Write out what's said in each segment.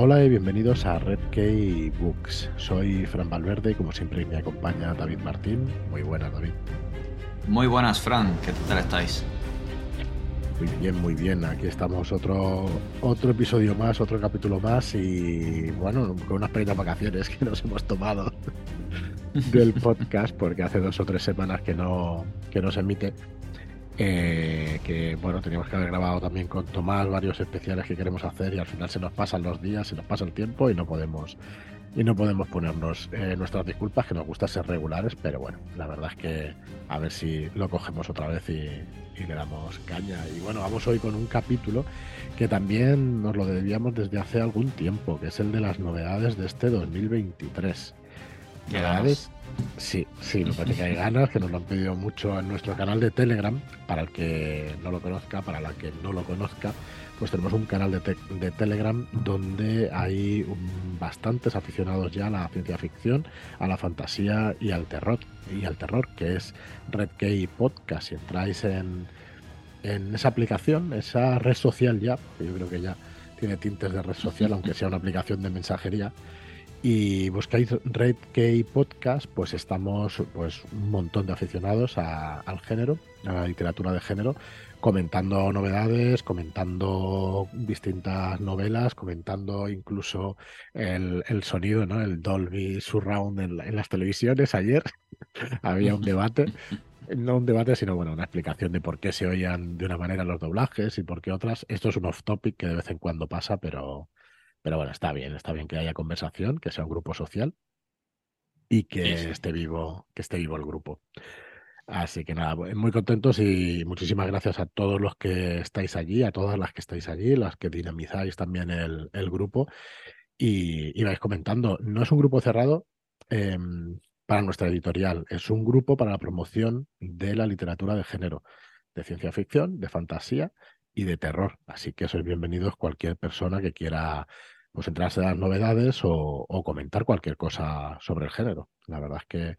Hola y bienvenidos a Red Key Books. Soy Fran Valverde y como siempre me acompaña David Martín. Muy buenas, David. Muy buenas, Fran. ¿Qué tal estáis? Muy bien, muy bien. Aquí estamos otro, otro episodio más, otro capítulo más y bueno, con unas pequeñas vacaciones que nos hemos tomado del podcast porque hace dos o tres semanas que no, que no se emite. Eh, que bueno, teníamos que haber grabado también con Tomás varios especiales que queremos hacer y al final se nos pasan los días, se nos pasa el tiempo y no podemos y no podemos ponernos eh, nuestras disculpas, que nos gusta ser regulares, pero bueno, la verdad es que a ver si lo cogemos otra vez y, y le damos caña. Y bueno, vamos hoy con un capítulo que también nos lo debíamos desde hace algún tiempo, que es el de las novedades de este 2023. ¿Novedades? Sí, sí, lo que hay ganas, que nos lo han pedido mucho en nuestro canal de Telegram. Para el que no lo conozca, para la que no lo conozca, pues tenemos un canal de, de Telegram donde hay un, bastantes aficionados ya a la ciencia ficción, a la fantasía y al terror, y al terror, que es Red Key Podcast. Si entráis en, en esa aplicación, esa red social ya, que yo creo que ya tiene tintes de red social, aunque sea una aplicación de mensajería, y buscáis Red Key Podcast, pues estamos pues un montón de aficionados al género, a la literatura de género, comentando novedades, comentando distintas novelas, comentando incluso el, el sonido, ¿no? El Dolby Surround en, en las televisiones. Ayer había un debate no un debate, sino bueno, una explicación de por qué se oían de una manera los doblajes y por qué otras. Esto es un off topic que de vez en cuando pasa, pero, pero bueno, está bien, está bien que haya conversación, que sea un grupo social y que Sí, sí. esté vivo, que esté vivo el grupo. Así que nada, pues, muy contentos y muchísimas gracias a todos los que estáis allí, a todas las que estáis allí, las que dinamizáis también el, el grupo y, y vais comentando. No es un grupo cerrado eh, para nuestra editorial, es un grupo para la promoción de la literatura de género, de ciencia ficción, de fantasía y de terror. Así que sois bienvenidos cualquier persona que quiera pues enterarse de las novedades o, o comentar cualquier cosa sobre el género. La verdad es que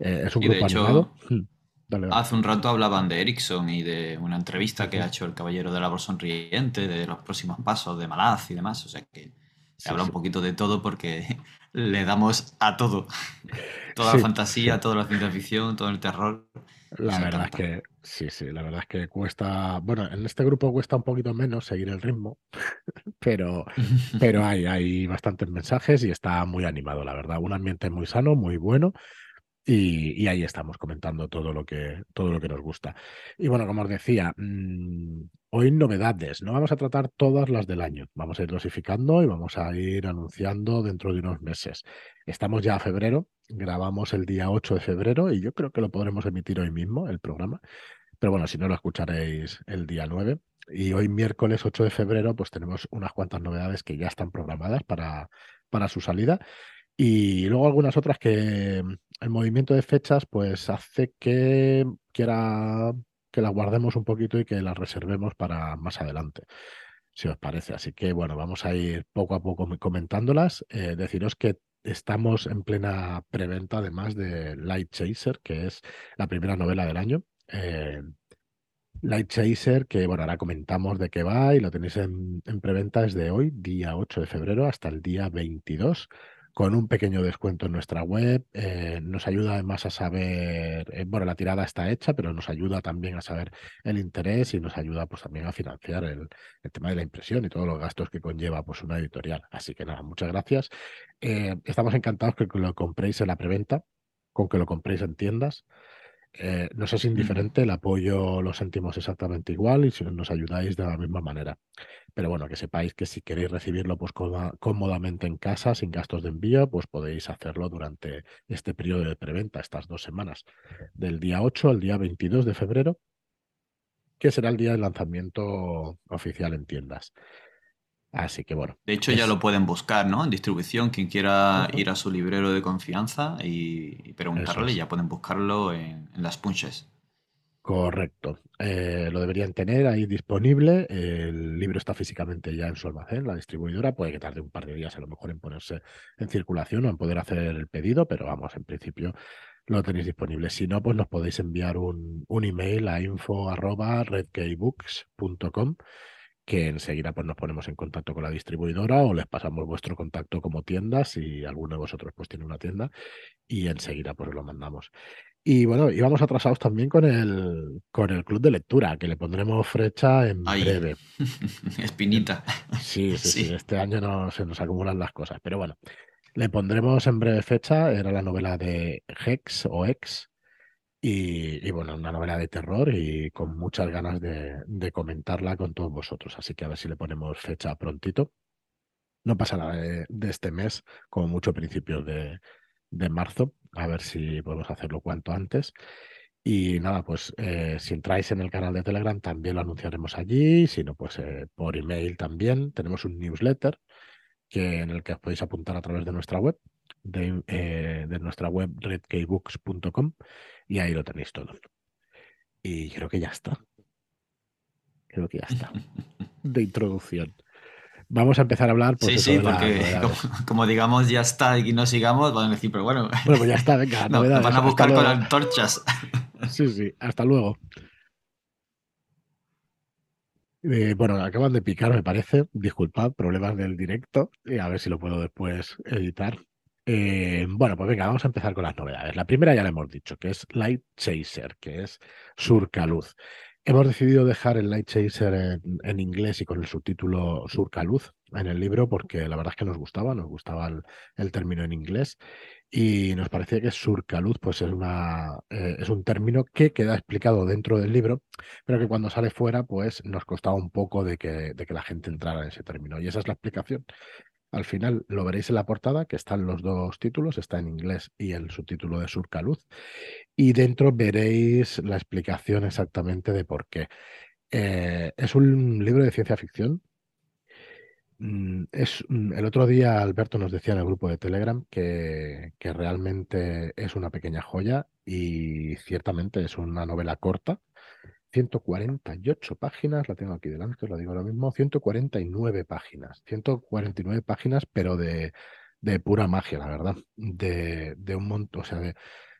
eh, es un Y de grupo hecho, animado. Hmm, Dale, dale. hace un rato hablaban de Ericsson y de una entrevista que ha hecho el Caballero del Árbol Sonriente, de los próximos pasos de Malaz y demás. O sea que se Sí, habla sí. un poquito de todo porque le damos a todo. Toda la fantasía, toda la ciencia ficción, todo el terror. La verdad es que sí, sí, la verdad es que cuesta, bueno, en este grupo cuesta un poquito menos seguir el ritmo, pero, pero hay, hay bastantes mensajes y está muy animado, la verdad. Un ambiente muy sano, muy bueno. Y, y ahí estamos comentando todo lo que, todo lo que nos gusta. Y bueno, como os decía, mmm, hoy novedades. No vamos a tratar todas las del año. Vamos a ir dosificando y vamos a ir anunciando dentro de unos meses. Estamos ya a febrero, grabamos el día 8 de febrero y yo creo que lo podremos emitir hoy mismo, el programa. Pero bueno, si no lo escucharéis el día 9. Y hoy miércoles 8 de febrero, pues tenemos unas cuantas novedades que ya están programadas para, para su salida. Y luego algunas otras que mm, el movimiento de fechas pues hace que quiera que las guardemos un poquito y que las reservemos para más adelante, si os parece. Así que bueno, vamos a ir poco a poco comentándolas. Eh, deciros que estamos en plena preventa además de Light Chaser, que es la primera novela del año. Eh, Light Chaser, que bueno, ahora comentamos de qué va y lo tenéis en, en preventa desde hoy, día 8 de febrero, hasta el día 22 con un pequeño descuento en nuestra web. Eh, nos ayuda además a saber, eh, bueno, la tirada está hecha, pero nos ayuda también a saber el interés y nos ayuda pues también a financiar el, el tema de la impresión y todos los gastos que conlleva pues una editorial. Así que nada, muchas gracias. Eh, estamos encantados que lo compréis en la preventa, con que lo compréis en tiendas. Eh, nos es indiferente, el apoyo lo sentimos exactamente igual y si nos ayudáis de la misma manera. Pero bueno, que sepáis que si queréis recibirlo pues cómoda, cómodamente en casa, sin gastos de envío, pues podéis hacerlo durante este periodo de preventa, estas dos semanas, del día 8 al día 22 de febrero, que será el día del lanzamiento oficial en tiendas. Así que bueno. De hecho, es- ya lo pueden buscar, ¿no? En distribución, quien quiera ir a su librero de confianza y, y preguntarle, es. ya pueden buscarlo en, en las punches. Correcto. Eh, lo deberían tener ahí disponible. El libro está físicamente ya en su almacén, la distribuidora. Puede que tarde un par de días a lo mejor en ponerse en circulación o en poder hacer el pedido, pero vamos, en principio lo tenéis disponible. Si no, pues nos podéis enviar un, un email a info arroba redkeybooks.com que enseguida pues nos ponemos en contacto con la distribuidora o les pasamos vuestro contacto como tienda si alguno de vosotros pues tiene una tienda y enseguida pues lo mandamos. Y bueno, íbamos atrasados también con el, con el club de lectura, que le pondremos fecha en breve. Espinita. Sí, sí, sí, Este año no, se nos acumulan las cosas. Pero bueno, le pondremos en breve fecha. Era la novela de Hex o Ex. Y, bueno, una novela de terror y con muchas ganas de, comentarla con todos vosotros. Así que a ver si le ponemos fecha prontito. No pasa nada de, de este mes, como mucho principios de, marzo, a ver si podemos hacerlo cuanto antes. Y nada, pues eh, si entráis en el canal de Telegram también lo anunciaremos allí, si no, pues eh, por email también. Tenemos un newsletter que, en el que os podéis apuntar a través de nuestra web, de, eh, de nuestra web redkeybooks.com y ahí lo tenéis todo. Y creo que ya está. Creo que ya está. De introducción. Vamos a empezar a hablar. Pues, sí, sí, porque como, digamos ya está y no sigamos, van a decir, pero bueno. Bueno, pues ya está, venga. no, van a buscar con antorchas. Sí, sí, hasta luego. Eh, bueno, acaban de picar, me parece. Disculpad, problemas del directo. Y a ver si lo puedo después editar. Eh, bueno, pues venga, vamos a empezar con las novedades. La primera ya la hemos dicho, que es Light Chaser, que es Surcaluz. Hemos decidido dejar el Light Chaser en, inglés y con el subtítulo Surcaluz en el libro porque la verdad es que nos gustaba, nos gustaba el, término en inglés y nos parecía que Surcaluz pues es, una, eh, es un término que queda explicado dentro del libro, pero que cuando sale fuera pues nos costaba un poco de que, de que la gente entrara en ese término y esa es la explicación. Al final lo veréis en la portada, que están los dos títulos, está en inglés y el subtítulo de Surcaluz. Y dentro veréis la explicación exactamente de por qué. Eh, es un libro de ciencia ficción. Mm, es, mm, el otro día Alberto nos decía en el grupo de Telegram que, que realmente es una pequeña joya y ciertamente es una novela corta 148 páginas, la tengo aquí delante, os lo digo ahora mismo, 149 páginas, 149 páginas, pero de, de pura magia, la verdad, de, de un montón, o sea, de,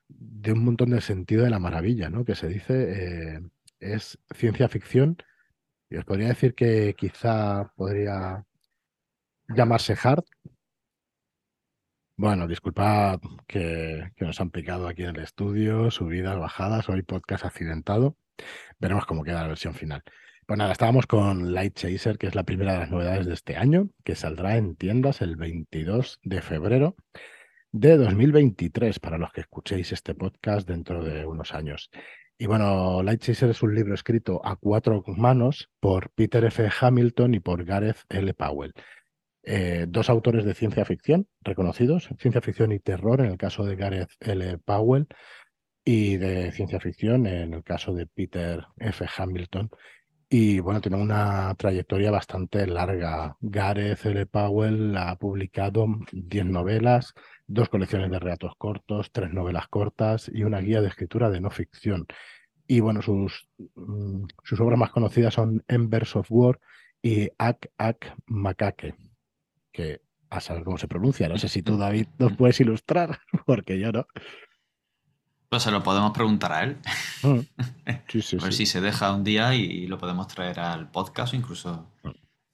de, un montón de sentido de la maravilla, ¿no? Que se dice, eh, es ciencia ficción, y os podría decir que quizá podría llamarse hard. Bueno, disculpad que, que nos han picado aquí en el estudio, subidas, bajadas, hoy podcast accidentado. Veremos cómo queda la versión final. Pues nada, estábamos con Light Chaser, que es la primera de las novedades de este año, que saldrá en tiendas el 22 de febrero de 2023, para los que escuchéis este podcast dentro de unos años. Y bueno, Light Chaser es un libro escrito a cuatro manos por Peter F. Hamilton y por Gareth L. Powell. Eh, dos autores de ciencia ficción reconocidos, ciencia ficción y terror en el caso de Gareth L. Powell, y de ciencia ficción, en el caso de Peter F. Hamilton. Y bueno, tiene una trayectoria bastante larga. Gareth L. Powell ha publicado 10 novelas, dos colecciones de relatos cortos, tres novelas cortas y una guía de escritura de no ficción. Y bueno, sus, mm, sus obras más conocidas son Embers of War y Ak Ak Makake, que a saber cómo se pronuncia. No sé si tú, David, nos puedes ilustrar, porque yo no. Pues se lo podemos preguntar a él. Mm. a ver si se deja un día y lo podemos traer al podcast o incluso mm.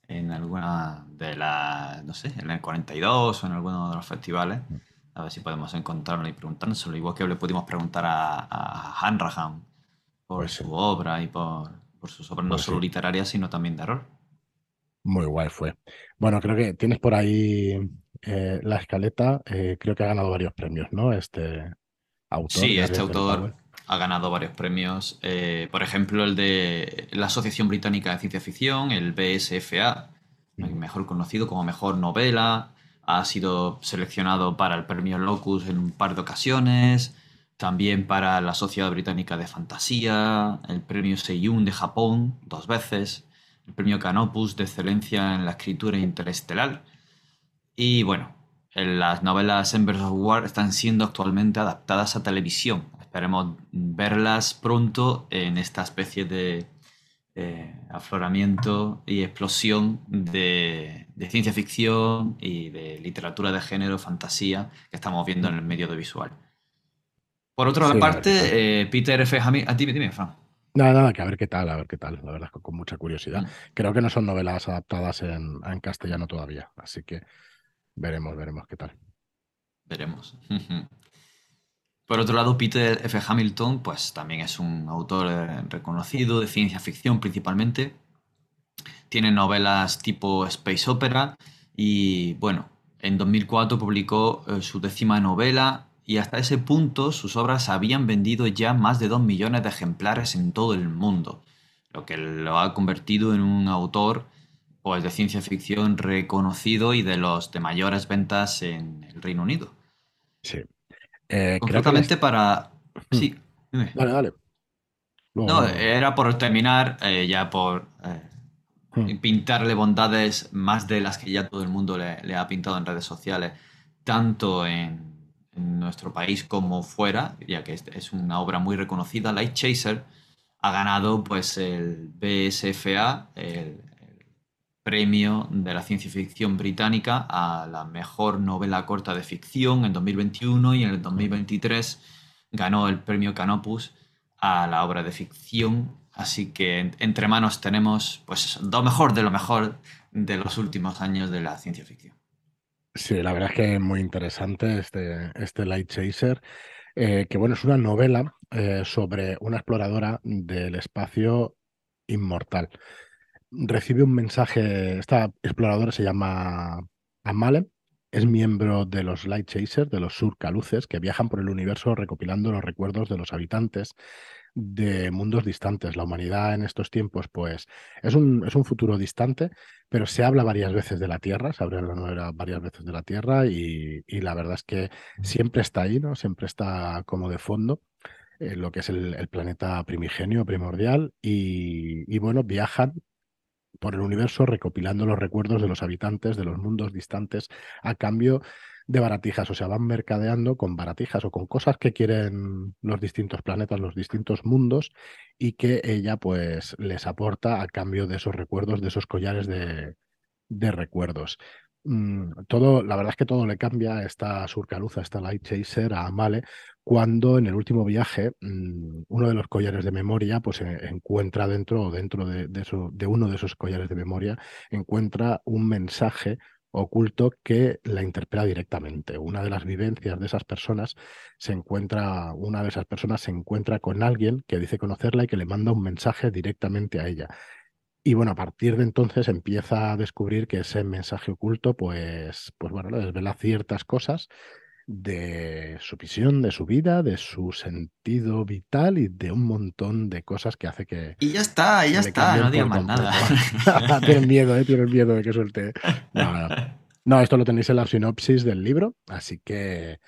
en alguna de las, no sé, en el 42 o en alguno de los festivales. Mm. A ver si podemos encontrarlo y preguntárselo. Igual que le pudimos preguntar a, a Hanrahan por pues su obra y por, sus obras no pues solo literarias, sino también de error. Muy guay fue. Bueno, creo que tienes por ahí eh, la escaleta. Eh, creo que ha ganado varios premios, ¿no? Este, Sí, este autor ha ganado varios premios. Eh, por ejemplo, el de la Asociación Británica de Ciencia Ficción, el BSFA, mm. mejor conocido como mejor novela. Ha sido seleccionado para el premio Locus en un par de ocasiones. También para la Sociedad Británica de Fantasía, el premio Seiyun de Japón dos veces, el premio Canopus de Excelencia en la Escritura Interestelar. Y bueno, las novelas Embers of War están siendo actualmente adaptadas a televisión. Esperemos verlas pronto en esta especie de eh, afloramiento y explosión de, ciencia ficción y de literatura de género, fantasía que estamos viendo en el medio audiovisual. Por otra parte, eh, Peter F. Hamilton. A ti, dime, Fran. Nada, nada, que a ver qué tal, a ver qué tal, la verdad, con, con mucha curiosidad. Mm. Creo que no son novelas adaptadas en, en castellano todavía, así que veremos, veremos qué tal. Veremos. Por otro lado, Peter F. Hamilton, pues también es un autor eh, reconocido de ciencia ficción principalmente. Tiene novelas tipo space opera y, bueno, en 2004 publicó eh, su décima novela y hasta ese punto sus obras habían vendido ya más de 2 millones de ejemplares en todo el mundo, lo que lo ha convertido en un autor pues, de ciencia ficción reconocido y de los de mayores ventas en el Reino Unido. Sí. Eh, Concretamente para... Hmm. Sí, dime. Dale, dale. no, era por terminar, eh, ya por eh, hmm. pintarle bondades más de las que ya todo el mundo le ha pintado en redes sociales, tanto en en nuestro país como fuera, ya que es una obra muy reconocida, Light Chaser ha ganado pues el BSFA, el, premio de la ciencia ficción británica a la mejor novela corta de ficción en 2021 y en el 2023 ganó el premio Canopus a la obra de ficción. Así que entre manos tenemos pues lo mejor de lo mejor de los últimos años de la ciencia ficción. Sí, la verdad es que es muy interesante este, este Light Chaser, eh, que bueno, es una novela eh, sobre una exploradora del espacio inmortal. Recibe un mensaje, esta exploradora se llama Amale, es miembro de los Light Chasers, de los surcaluces, que viajan por el universo recopilando los recuerdos de los habitantes de mundos distantes. La humanidad en estos tiempos, pues, es un, es un futuro distante, pero se habla varias veces de la Tierra, se habla varias veces de la Tierra y, la verdad es que siempre está ahí, ¿no? Siempre está como de fondo. Eh, lo que es el, planeta primigenio, primordial, y, y bueno, viajan por el universo recopilando los recuerdos de los habitantes de los mundos distantes a cambio de baratijas, o sea, van mercadeando con baratijas o con cosas que quieren los distintos planetas, los distintos mundos y que ella pues les aporta a cambio de esos recuerdos, de esos collares de, de recuerdos. Mm, todo, la verdad es que todo le cambia a esta surcaluza, a esta Light Chaser, a Amale, cuando en el último viaje mm, uno de los collares de memoria pues encuentra dentro, dentro de, de uno de esos collares de memoria, encuentra un mensaje oculto que la interpela directamente. Una de las vivencias de esas personas se encuentra, una de esas personas se encuentra con alguien que dice conocerla y que le manda un mensaje directamente a ella. Y bueno, a partir de entonces empieza a descubrir que ese mensaje oculto, pues, pues bueno, desvela ciertas cosas de su visión, de su vida, de su sentido vital y de un montón de cosas que hace que... Y ya está, ya está, no digo más nada. tienen miedo, ¿eh? tienen miedo de que suelte. No, no. esto lo tenéis en la sinopsis del libro, así que...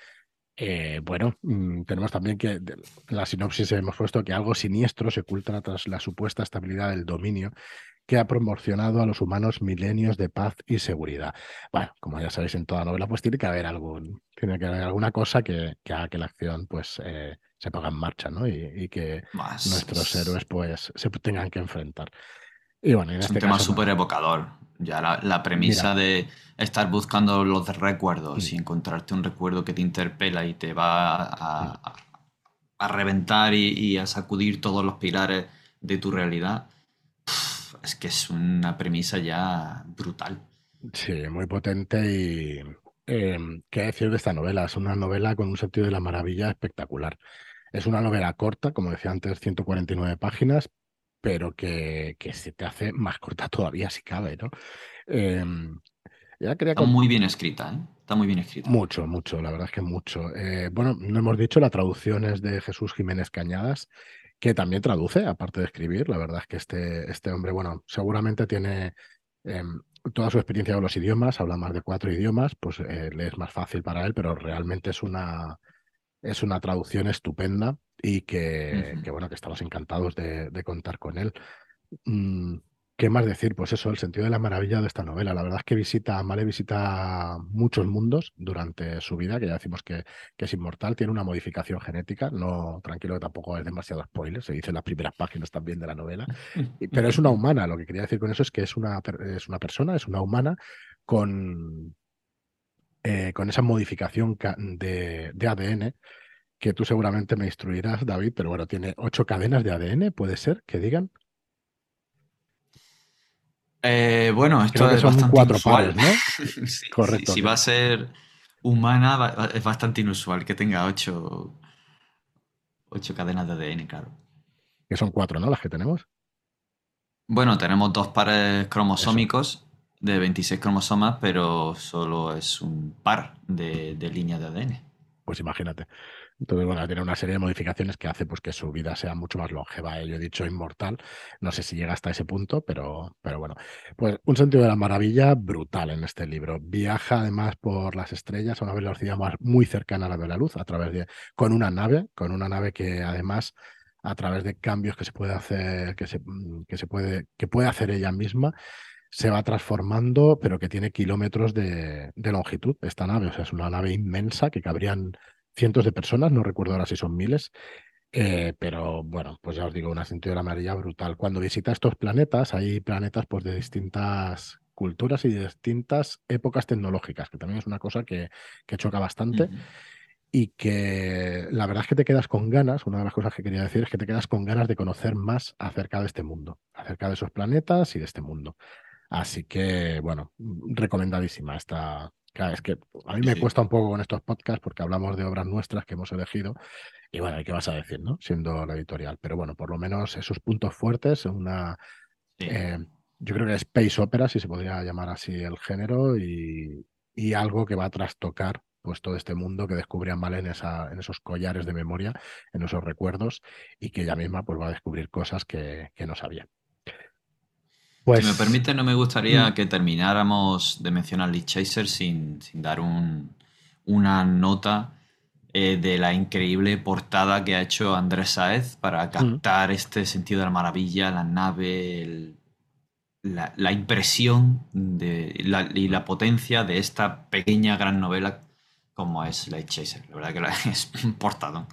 Eh, bueno, mm, tenemos también que la sinopsis hemos puesto que algo siniestro se oculta tras la supuesta estabilidad del dominio que ha promocionado a los humanos milenios de paz y seguridad. Bueno, como ya sabéis en toda novela, pues tiene que haber algún, tiene que haber alguna cosa que, haga que la acción pues eh, se ponga en marcha, ¿no? Y, que nuestros héroes pues se tengan que enfrentar. Y bueno, en es este un tema súper evocador. Ya la, premisa de estar buscando los recuerdos y encontrarte un recuerdo que te interpela y te va a, a, reventar y, y, a sacudir todos los pilares de tu realidad es que es una premisa ya brutal. Sí, muy potente y em, qué decir de esta novela. Es una novela con un sentido de la maravilla espectacular. Es una novela corta, como decía antes, 149 páginas, pero que, que se te hace más corta todavía si cabe, ¿no? Em, ya quería Está muy bien escrita, ¿eh? Está muy bien escrita. Mucho, mucho, la verdad es que mucho. Eh, bueno, no hemos dicho, la traducción es de Jesús Jiménez Cañadas que también traduce, aparte de escribir. La verdad es que este, este hombre, bueno, seguramente tiene em, toda su experiencia con los idiomas, habla más de cuatro idiomas, pues eh, le es más fácil para él, pero realmente es una, es una traducción estupenda y que, que bueno, que estamos encantados de, de contar con él. Mm, ¿Qué más decir? Pues eso, el sentido de la maravilla de esta novela. La verdad es que visita, Male visita muchos mundos durante su vida, que ya decimos que, que, es inmortal, tiene una modificación genética, no, tranquilo que tampoco es demasiado spoiler, se dice en las primeras páginas también de la novela, pero es una humana, lo que quería decir con eso es que es una, es una persona, es una humana con, eh, con esa modificación de, de ADN que tú seguramente me instruirás, David, pero bueno, tiene ocho cadenas de ADN, ¿puede ser que digan? Eh, bueno, esto es son cuatro pares, ¿no? Correcto. si va a ser humana, es bastante inusual que tenga ocho, ocho cadenas de ADN, claro. Que son cuatro, ¿no? Las que tenemos. Bueno, tenemos dos pares cromosómicos de 26 cromosomas, pero solo es un par de, de líneas de ADN. Pues imagínate. Entonces, bueno, tiene una serie de modificaciones que hace pues, que su vida sea mucho más longeva. Yo he dicho inmortal, no sé si llega hasta ese punto, pero, pero bueno. Pues un sentido de la maravilla brutal en este libro. Viaja además por las estrellas a una velocidad muy cercana a la de la luz, a través de, con una nave, con una nave que además a través de cambios que se puede hacer, que se, mm, que se puede, que puede hacer ella misma, se va transformando, pero que tiene kilómetros de, de, longitud esta nave. O sea, es una nave inmensa que cabrían cientos de personas, no recuerdo ahora si son miles, eh, pero bueno, pues ya os digo, una la amarilla brutal. Cuando visita estos planetas, hay planetas pues, de distintas culturas y de distintas épocas tecnológicas, que también es una cosa que, que choca bastante. Y que la verdad es que te quedas con ganas, una de las cosas que quería decir es que te quedas con ganas de conocer más acerca de este mundo, acerca de esos planetas y de este mundo. Así que, bueno, recomendadísima esta, Claro, es que a mí me cuesta un poco con estos podcasts porque hablamos de obras nuestras que hemos elegido y bueno, ¿qué vas a decir, no? Siendo la editorial. Pero bueno, por lo menos esos puntos fuertes, una... Eh, yo creo que space opera, si se podría llamar así el género, y, algo que va a trastocar pues todo este mundo que descubría mal en, esa, en esos collares de memoria, en esos recuerdos, y que ella misma pues va a descubrir cosas que, que no sabía. Pues, si me permite, no me gustaría mm. que termináramos de mencionar Lee Chaser sin, dar una nota eh, de la increíble portada que ha hecho Andrés Saez para mm. captar este sentido de la maravilla, la nave, la, impresión de, y la potencia de esta pequeña gran novela como es Light Chaser. La verdad que es un portadón.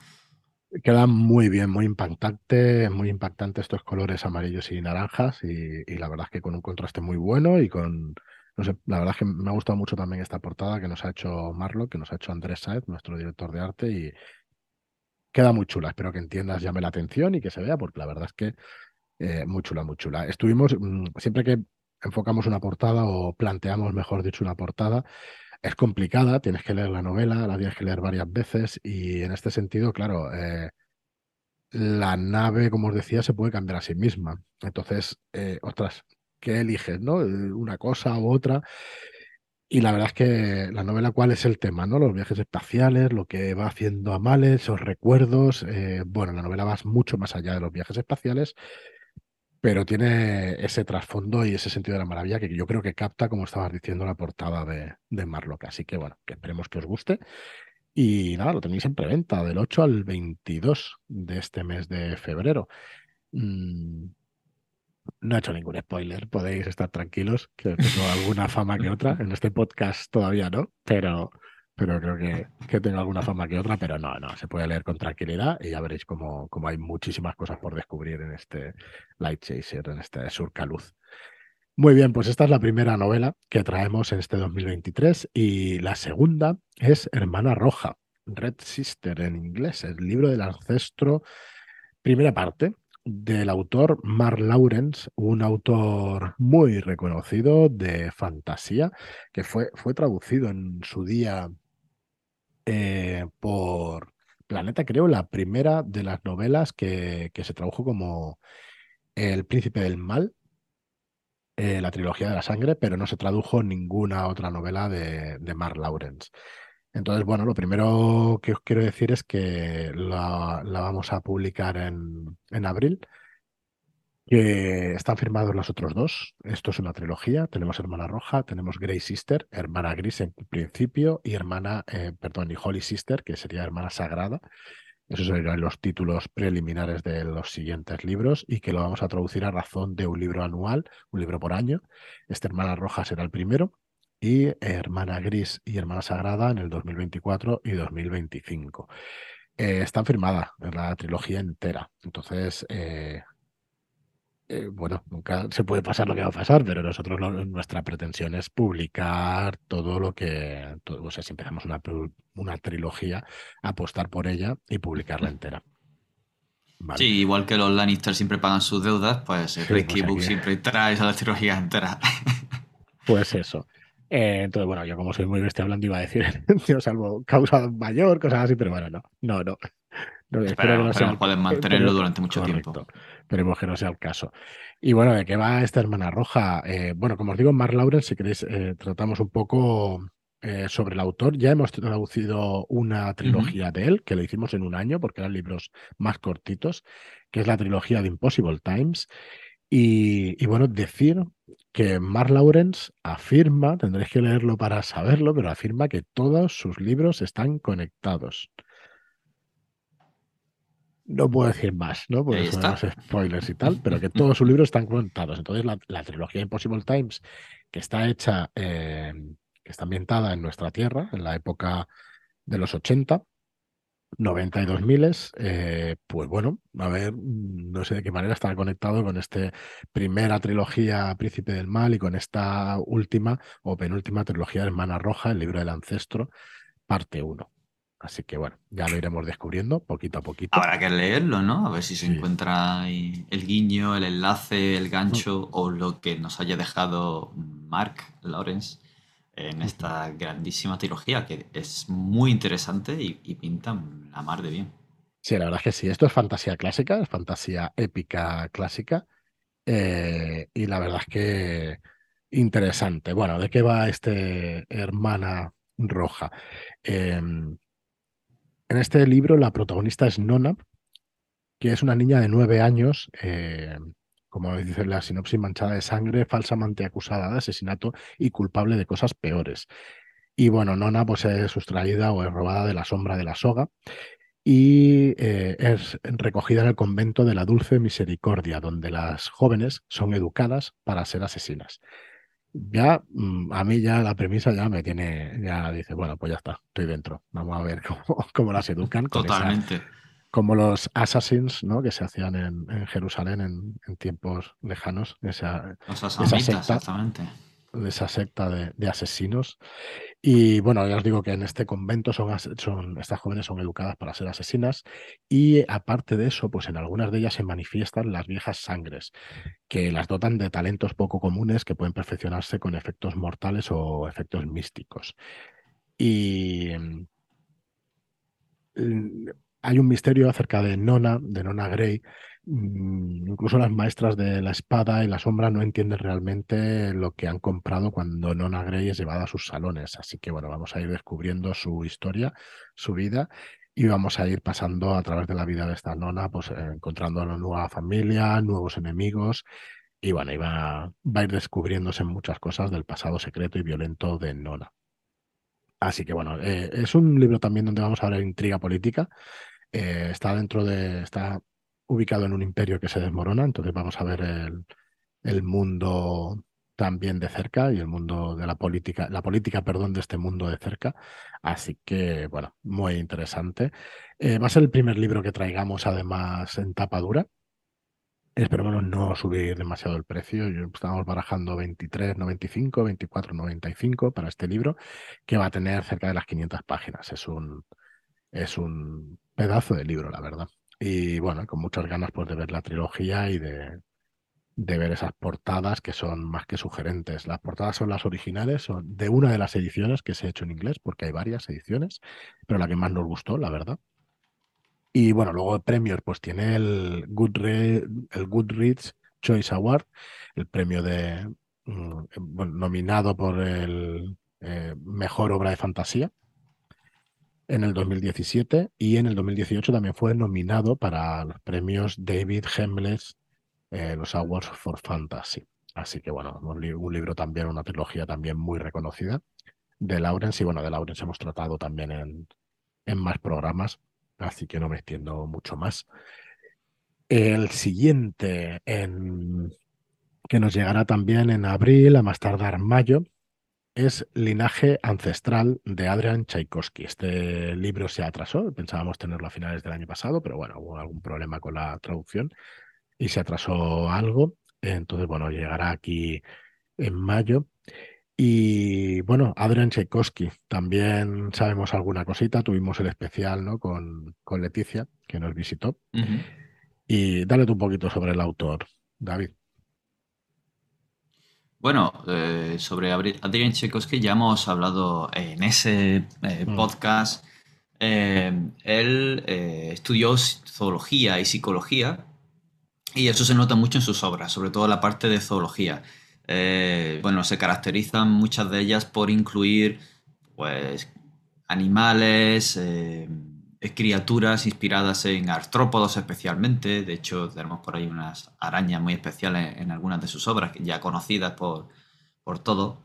Queda muy bien, muy impactante, muy impactante estos colores amarillos y naranjas y, la verdad es que con un contraste muy bueno y con, no sé, la verdad es que me ha gustado mucho también esta portada que nos ha hecho Marlo, que nos ha hecho Andrés Saez, nuestro director de arte y queda muy chula. Espero que entiendas, llame la atención y que se vea porque la verdad es que eh, muy chula, muy chula. Estuvimos, mm, siempre que enfocamos una portada o planteamos, mejor dicho, una portada, es complicada, tienes que leer la novela, la tienes que leer varias veces y en este sentido, claro, eh, la nave, como os decía, se puede cambiar a sí misma. Entonces, eh, ostras, ¿qué eliges, no? Eh, una cosa u otra. Y la verdad es que la novela, ¿cuál es el tema? ¿no? Los viajes espaciales, lo que va haciendo Amales, esos recuerdos. bueno, la novela va mucho más allá de los viajes espaciales pero tiene ese trasfondo y ese sentido de la maravilla que yo creo que capta, como estabas diciendo, la portada de, de Marlock. Así que bueno, que esperemos que os guste. Y nada, lo tenéis en preventa del 8 al 22 de este mes de febrero. Mm, no he hecho ningún spoiler, podéis estar tranquilos, que tengo alguna fama que otra. En este podcast todavía no, pero, pero creo que, que tengo alguna fama que otra, pero no, no, se puede leer con tranquilidad y ya veréis cómo, hay muchísimas cosas por descubrir en este Light Chaser, en este Surcaluz. Muy bien, pues esta es la primera novela que traemos en este 2023 y la segunda es Hermana Roja, Red Sister en inglés, el libro del ancestro, primera parte, del autor Mark Lawrence, un autor muy reconocido de fantasía, que fue, fue traducido en su día eh, por Planeta, creo, la primera de las novelas que, se tradujo como El Príncipe del Mal, eh, la trilogía de la sangre, pero no se tradujo ninguna otra novela de, de Mark Lawrence. Entonces, bueno, lo primero que os quiero decir es que la, la vamos a publicar en, en abril que están firmados los otros dos. Esto es una trilogía. Tenemos Hermana Roja, tenemos Grey Sister, Hermana Gris en principio, y Hermana, eh, perdón, y Holy Sister, que sería Hermana Sagrada. Esos serían los títulos preliminares de los siguientes libros y que lo vamos a traducir a razón de un libro anual, un libro por año. Esta Hermana Roja será el primero y Hermana Gris y Hermana Sagrada en el 2024 y 2025. Eh, están firmadas la trilogía entera. Entonces, eh, eh, bueno, nunca se puede pasar lo que va a pasar, pero nosotros nuestra pretensión es publicar todo lo que, o sea, si empezamos una, una trilogía, apostar por ella y publicarla entera. Sí, igual que los Lannister siempre pagan sus deudas, pues el pues Book siempre trae esa trilogía entera. Pues eso. Eh, entonces, bueno, yo como soy muy bestia hablando iba a decir, yo salvo causa mayor, cosas así, pero bueno, no, no, no. No espero, que no pueden mantenerlo durante mucho tiempo. Esperemos que no sea el caso. Y bueno, ¿de qué va esta hermana roja? Eh, bueno, como os digo, Mark Lawrence, si queréis, eh, tratamos un poco sobre el autor. Ya hemos traducido una trilogía de él, que lo hicimos en un año, porque eran libros más cortitos, que es la trilogía de Impossible Times. Y, y bueno, decir que Mark Lawrence afirma, tendréis que leerlo para saberlo, pero afirma que todos sus libros están conectados. No puedo decir más, ¿no? Porque son los spoilers y tal, pero que todos sus libros están conectados. Entonces, la, trilogía Impossible Times, que está hecha, eh, que está ambientada en nuestra tierra, en la época de los 80, 92 miles, eh, pues bueno, a ver, mm, no sé de qué manera estará conectado con esta primera trilogía Príncipe del Mal y con esta última o penúltima trilogía Hermana Roja, el libro del ancestro, parte 1. Así que bueno, ya lo iremos descubriendo poquito a poquito. Habrá que leerlo, ¿no? A ver si se encuentra ahí el guiño, el enlace, el gancho mm. o lo que nos haya dejado Mark Lawrence en esta grandísima trilogía que es muy interesante y, pinta la mar de bien. Sí, la verdad es que sí. Esto es fantasía clásica, es fantasía épica clásica. Eh, y la verdad es que interesante. Bueno, ¿de qué va este Hermana Roja? Em, en este libro la protagonista es Nona, que es una niña de nueve años eh, como dice la sinopsis, manchada de sangre, falsamente acusada de asesinato y culpable de cosas peores. Y bueno, Nona pues es sustraída o es robada de la sombra de la soga y eh, es recogida en el convento de la Dulce Misericordia, donde las jóvenes son educadas para ser asesinas. Ya, mm, a mí ya la premisa ya me tiene, ya dice, bueno, pues ya está, estoy dentro. Vamos a ver cómo, cómo las educan. Totalmente como los assassins, ¿no? Que se hacían en, Jerusalén en, tiempos lejanos. Esa, esa secta, exactamente. Esa secta de, asesinos. Y bueno, ya os digo que en este convento son, estas jóvenes son educadas para ser asesinas. Y aparte de eso, pues en algunas de ellas se manifiestan las viejas sangres, que las dotan de talentos poco comunes que pueden perfeccionarse con efectos mortales o efectos místicos. Y mm, hay un misterio acerca de Nona, de Nona Grey. Mm, incluso las maestras de la espada y la sombra no entienden realmente lo que han comprado cuando Nona Grey es llevada a sus salones. Así que bueno, vamos a ir descubriendo su historia, su vida, y vamos a ir pasando a través de la vida de esta nona, pues encontrando una nueva familia, nuevos enemigos. Y bueno, y va, va a ir descubriéndose muchas cosas del pasado secreto y violento de Nona. Así que bueno, eh, es un libro también donde vamos a ver intriga política. Eh, está dentro de. está ubicado en un imperio que se desmorona, entonces vamos a ver el, el mundo también de cerca y el mundo de la política, la política, perdón, de este mundo de cerca. Así que, bueno, muy interesante. Eh, va a ser el primer libro que traigamos además en tapa dura. Esperemos no subir demasiado el precio. Estamos barajando 23.95, 24.95 para este libro, que va a tener cerca de las 500 páginas. Es un, es un pedazo de libro, la verdad. Y bueno, con muchas ganas pues, de ver la trilogía y de, de ver esas portadas que son más que sugerentes. Las portadas son las originales, son de una de las ediciones que se ha hecho en inglés, porque hay varias ediciones, pero la que más nos gustó, la verdad. Y bueno, luego de premios, pues tiene el, el Goodreads Choice Award, el premio de mm, nominado por el eh, mejor obra de fantasía en el 2017 y en el 2018 también fue nominado para los premios David Hemles, eh, los Awards for Fantasy. Así que bueno, un, libro también, una trilogía también muy reconocida de Lawrence y bueno, de Lawrence hemos tratado también en, en más programas así que no me extiendo mucho más. El siguiente en, que nos llegará también en abril, a más tardar mayo, es Linaje Ancestral de Adrian Tchaikovsky. Este libro se atrasó, pensábamos tenerlo a finales del año pasado, pero bueno, hubo algún problema con la traducción. y se atrasó algo. Entonces, bueno, llegará aquí en mayo. Y bueno, Adrian Tchaikovsky, también sabemos alguna cosita. Tuvimos el especial ¿no? con, con Leticia, que nos visitó. Y dale un poquito sobre el autor, David. Bueno, eh, sobre Adrian Tchaikovsky ya hemos hablado en ese eh, mm. podcast. Eh, él estudió zoología y psicología y eso se nota mucho en sus obras, sobre todo la parte de zoología. bueno, se caracterizan muchas de ellas por incluir pues animales, criaturas inspiradas en artrópodos especialmente. De hecho, tenemos por ahí unas arañas muy especiales en algunas de sus obras, ya conocidas por, por todo.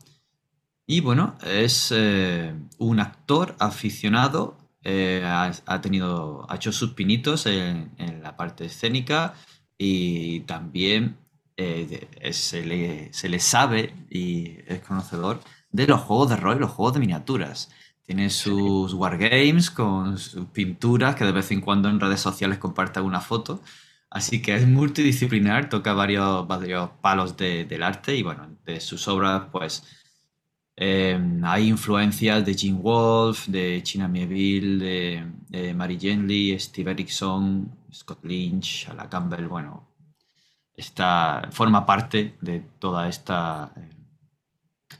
Y bueno, es eh, un actor aficionado, eh, ha, tenido, ha hecho sus pinitos en, la parte escénica y también eh, se, le, se le sabe y es conocedor de los juegos de rol y los juegos de miniaturas. Tiene sus wargames con sus pinturas que de vez en cuando en redes sociales comparte alguna foto. Así que es multidisciplinar, toca varios, varios palos del arte y bueno, de sus obras pues em, hay influencias de Jim Wolfe, de China Mieville, de, Mary Genly, Steve Erickson, Scott Lynch, Ala Campbell, bueno, está, forma parte de toda esta eh,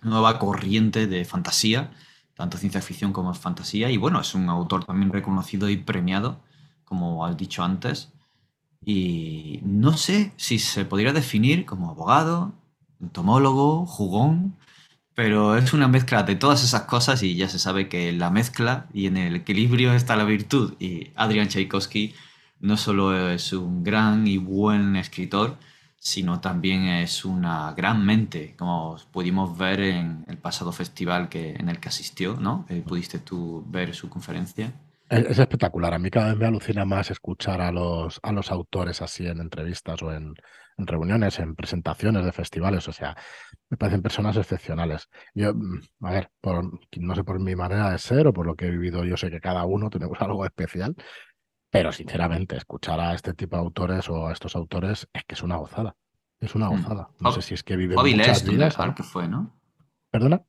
nueva corriente de fantasía tanto ciencia ficción como fantasía. Y bueno, es un autor también reconocido y premiado, como has dicho antes. Y no sé si se podría definir como abogado, entomólogo, jugón, pero es una mezcla de todas esas cosas y ya se sabe que la mezcla y en el equilibrio está la virtud. Y Adrian Tchaikovsky no solo es un gran y buen escritor, sino también es una gran mente, como pudimos ver en el pasado festival que, en el que asistió, ¿no? Eh, ¿Pudiste tú ver su conferencia? Es, espectacular. A mí cada vez me alucina más escuchar a los, a los autores así en entrevistas o en, reuniones, en presentaciones de festivales. O sea, me parecen personas excepcionales. Yo, mm, a ver, no sé por mi manera de ser o por lo que he vivido, yo sé que cada uno tenemos algo especial, pero sinceramente, escuchar a este tipo de autores o a estos autores es que es una gozada. Es una hmm. gozada. No sé si es que vive muchas vidas. que fue, ¿no? ¿Perdona?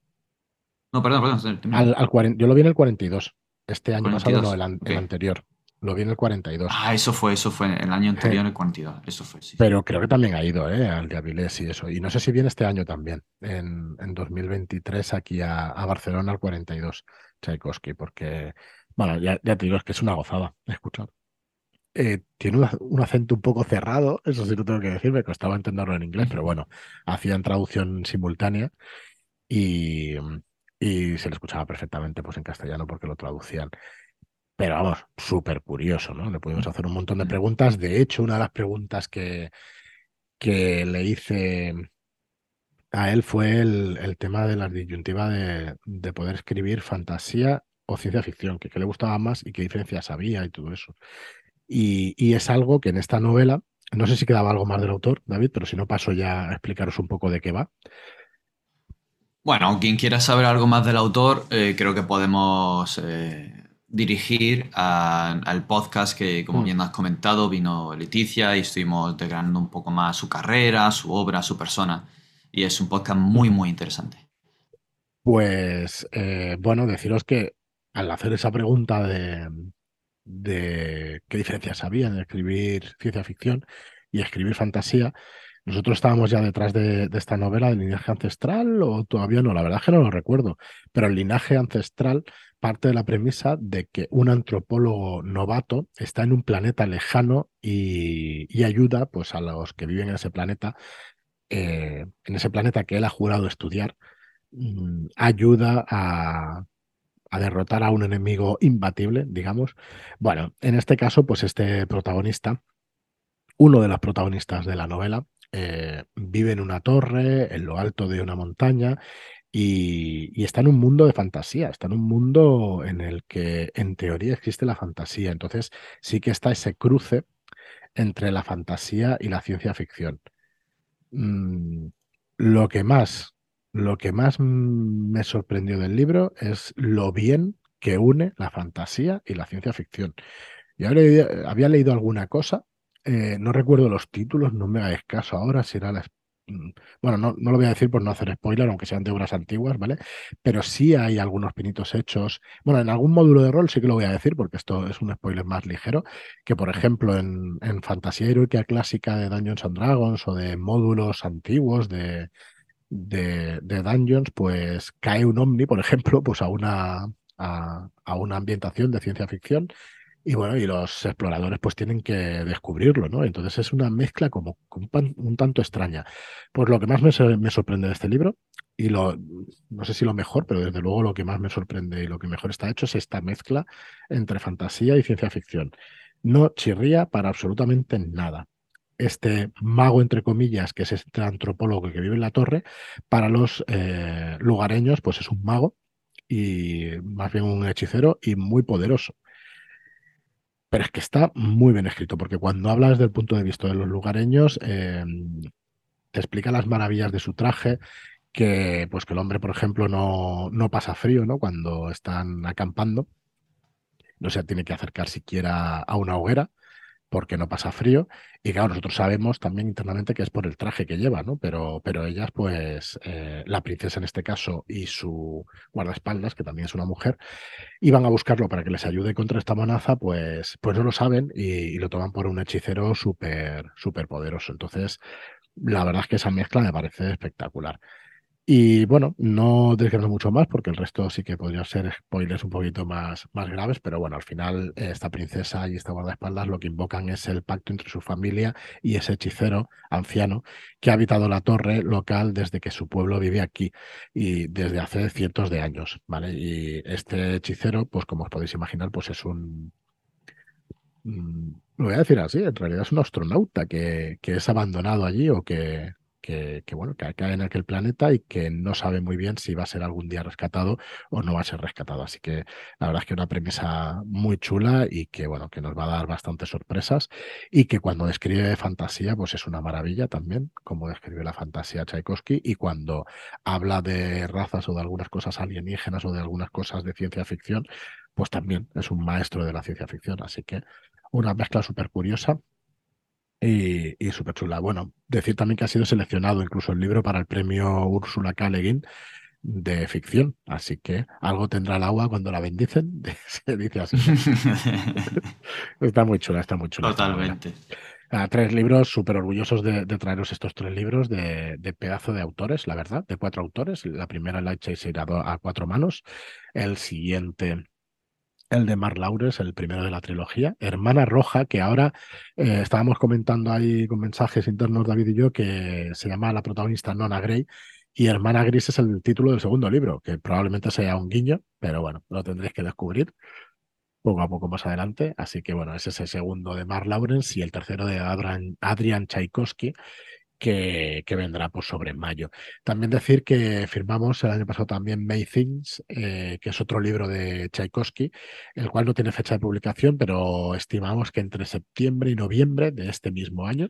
No, perdón, perdón. Al, yo lo vi en el 42. Este año pasado, no, el, anterior. Lo vi en el 42. Ah, eso fue, eso fue. El año anterior, en el 42. Eso fue, sí. Pero creo que también ha ido, ¿eh? Al de Avilés y eso. Y no sé si viene este año también. En, en 2023 aquí a, a Barcelona al 42. Tchaikovsky, porque bueno, ya, te digo, es que es una gozada escuchar. Eh, tiene un, acento un poco cerrado, eso sí lo tengo que decir, me costaba entenderlo en inglés, pero bueno, hacían traducción simultánea y, se le escuchaba perfectamente pues, en castellano porque lo traducían. Pero vamos, súper curioso, ¿no? Le pudimos hacer un montón de preguntas. De hecho, una de las preguntas que, que le hice a él fue el, tema de la disyuntiva de, de, poder escribir fantasía o ciencia ficción, que qué le gustaba más y qué diferencias había y todo eso. Y, es algo que en esta novela, no sé si quedaba algo más del autor, David, pero si no paso ya a explicaros un poco de qué va. Bueno, quien quiera saber algo más del autor, eh, creo que podemos eh, dirigir al podcast que, como mm. bien has comentado, vino Leticia y estuvimos desgranando un poco más su carrera, su obra, su persona. Y es un podcast muy, muy interesante. Pues, eh, bueno, deciros que al hacer esa pregunta de, qué diferencias había en escribir ciencia ficción y escribir fantasía, nosotros estábamos ya detrás de, esta novela del linaje ancestral o todavía no, la verdad es que no lo recuerdo, pero el linaje ancestral parte de la premisa de que un antropólogo novato está en un planeta lejano y, ayuda pues, a los que viven en ese planeta, eh, en ese planeta que él ha jurado estudiar, mm, ayuda a a derrotar a un enemigo imbatible, digamos. Bueno, en este caso, pues este protagonista, uno de los protagonistas de la novela, eh, vive en una torre, en lo alto de una montaña, y, está en un mundo de fantasía, está en un mundo en el que en teoría existe la fantasía. Entonces sí que está ese cruce entre la fantasía y la ciencia ficción. Mm, lo que más lo que más me sorprendió del libro es lo bien que une la fantasía y la ciencia ficción. Yo había leído, alguna cosa eh, no recuerdo los títulos, no me hagáis caso ahora, si era la... Mm, bueno, no, no, lo voy a decir por no hacer spoiler, aunque sean de obras antiguas, ¿vale? Pero sí hay algunos pinitos hechos. Bueno, en algún módulo de rol sí que lo voy a decir, porque esto es un spoiler más ligero, que por ejemplo en, en fantasía heroica clásica de Dungeons and Dragons o de módulos antiguos de, de, Dungeons, pues cae un ovni, por ejemplo, pues a una, a, a una ambientación de ciencia ficción y bueno, y los exploradores pues tienen que descubrirlo, ¿no? Entonces es una mezcla como un, tanto extraña. Pues lo que más me, me, sorprende de este libro, y lo, no sé si lo mejor, pero desde luego lo que más me sorprende y lo que mejor está hecho es esta mezcla entre fantasía y ciencia ficción. No chirría para absolutamente nada. Este mago, entre comillas, que es este antropólogo que vive en la torre, para los eh, lugareños, pues es un mago y más bien un hechicero y muy poderoso. Pero es que está muy bien escrito, porque cuando hablas desde el punto de vista de los lugareños, eh, te explica las maravillas de su traje, que pues que el hombre, por ejemplo, no, no pasa frío, ¿no? Cuando están acampando. No se tiene que acercar siquiera a una hoguera porque no pasa frío. Y claro, nosotros sabemos también internamente que es por el traje que lleva, ¿no? Pero, pero ellas, pues, eh, la princesa en este caso y su guardaespaldas, que también es una mujer, iban a buscarlo para que les ayude contra esta amenaza, pues, pues no lo saben y, lo toman por un hechicero súper, súper poderoso. Entonces, la verdad es que esa mezcla me parece espectacular. Y bueno, no desgrano mucho más porque el resto sí que podría ser spoilers un poquito más, más graves, pero bueno, al final esta princesa y esta guardaespaldas lo que invocan es el pacto entre su familia y ese hechicero anciano que ha habitado la torre local desde que su pueblo vive aquí y desde hace cientos de años, ¿vale? Y este hechicero, pues como os podéis imaginar, pues es un... Mm, lo voy a decir así, en realidad es un astronauta que, que es abandonado allí o que, que, bueno, que cae en aquel planeta y que no sabe muy bien si va a ser algún día rescatado o no va a ser rescatado. Así que la verdad es que una premisa muy chula y que bueno, que nos va a dar bastantes sorpresas y que cuando describe fantasía, pues es una maravilla también, como describe la fantasía Tchaikovsky, y cuando habla de razas o de algunas cosas alienígenas o de algunas cosas de ciencia ficción, pues también es un maestro de la ciencia ficción. Así que una mezcla súper curiosa y, y súper chula. Bueno, decir también que ha sido seleccionado incluso el libro para el premio Úrsula K. de ficción, así que algo tendrá el agua cuando la bendicen, se dice así. está muy chula, está muy chula. Totalmente. Ah, tres libros, súper orgullosos de, traeros estos tres libros de, pedazo de autores, la verdad, de cuatro autores. La primera, Light Chase, a cuatro manos. El siguiente, el de Mar Laures, el primero de la trilogía. Hermana Roja, que ahora eh, estábamos comentando ahí con mensajes internos David y yo, que se llama la protagonista Nona Grey. Y Hermana Gris es el título del segundo libro, que probablemente sea un guiño, pero bueno, lo tendréis que descubrir poco a poco más adelante. Así que bueno, ese es el segundo de Mar Lawrence y el tercero de Adrian, Adrian Tchaikovsky, que, vendrá pues, sobre mayo. También decir que firmamos el año pasado también May Things, eh, que es otro libro de Tchaikovsky, el cual no tiene fecha de publicación, pero estimamos que entre septiembre y noviembre de este mismo año,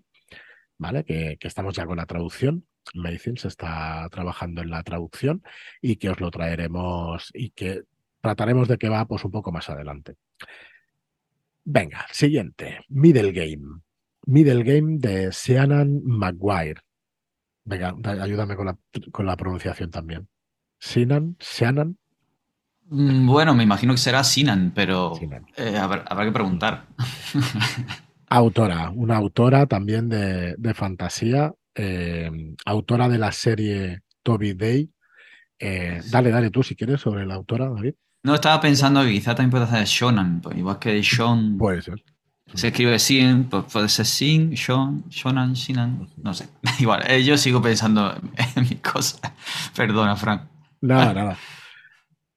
¿vale? Que, estamos ya con la traducción. May Things está trabajando en la traducción y que os lo traeremos y que trataremos de que va pues un poco más adelante. Venga, siguiente, Middle Game. Middle Game de Seanan Maguire. Venga, ayúdame con la, con la pronunciación también. Sinan, Seanan. Mm, bueno, me imagino que será Sinan, pero eh, habrá, que preguntar. autora, una autora también de, fantasía, eh, autora de la serie Toby Day. Eh, dale, dale tú si quieres sobre la autora, David. No, estaba pensando que quizá también puede hacer Shonan, pues, igual que Sean. Puede ser. Se escribe Sin, puede ser Sin, Sean, Shonan, Shinan, no sé. Igual, eh, yo sigo pensando en mi cosa. Perdona, Frank. Nada, nada.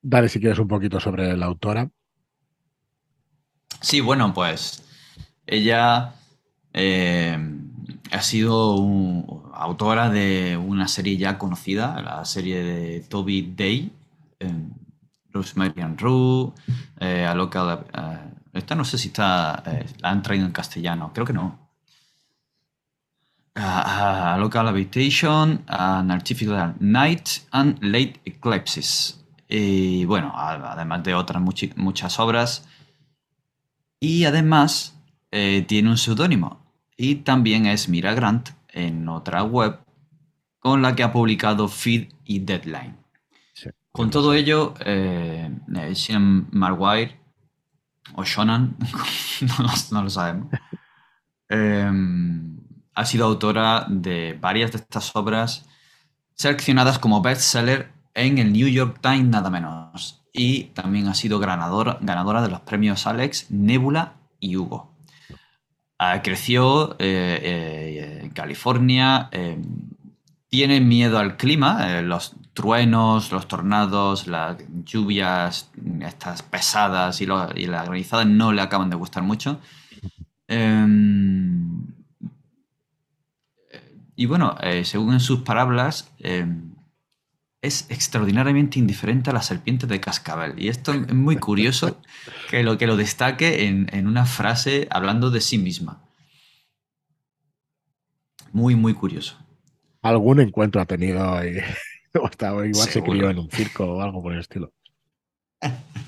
Dale si quieres un poquito sobre la autora. Sí, bueno, pues ella eh, ha sido autora de una serie ya conocida, la serie de Toby Day, eh, Rosemary and Rue, eh, Aloca, esta no sé si está. Eh, la han traído en castellano, creo que no. A, local Habitation, An Artificial Night and Late Eclipses. Y bueno, además de otras muchas obras. Y además eh, tiene un seudónimo. y también es Mira Grant en otra web con la que ha publicado Feed y Deadline. con todo ello, eh, Shannon Marwire o Shonan, no, lo sabemos, em, ha sido autora de varias de estas obras seleccionadas como bestseller en el New York Times nada menos. Y también ha sido ganadora, de los premios Alex, Nebula y Hugo. Ah, creció eh, eh, en California, em, tiene miedo al clima, eh, los truenos, los tornados, las lluvias, estas pesadas y, la granizada no le acaban de gustar mucho. Em, y bueno, eh, según en sus palabras, em, es extraordinariamente indiferente a las serpientes de cascabel. Y esto es muy curioso que lo, que lo destaque en, en una frase hablando de sí misma. Muy, muy curioso algún encuentro ha tenido y, o igual se crió en un circo o algo por el estilo.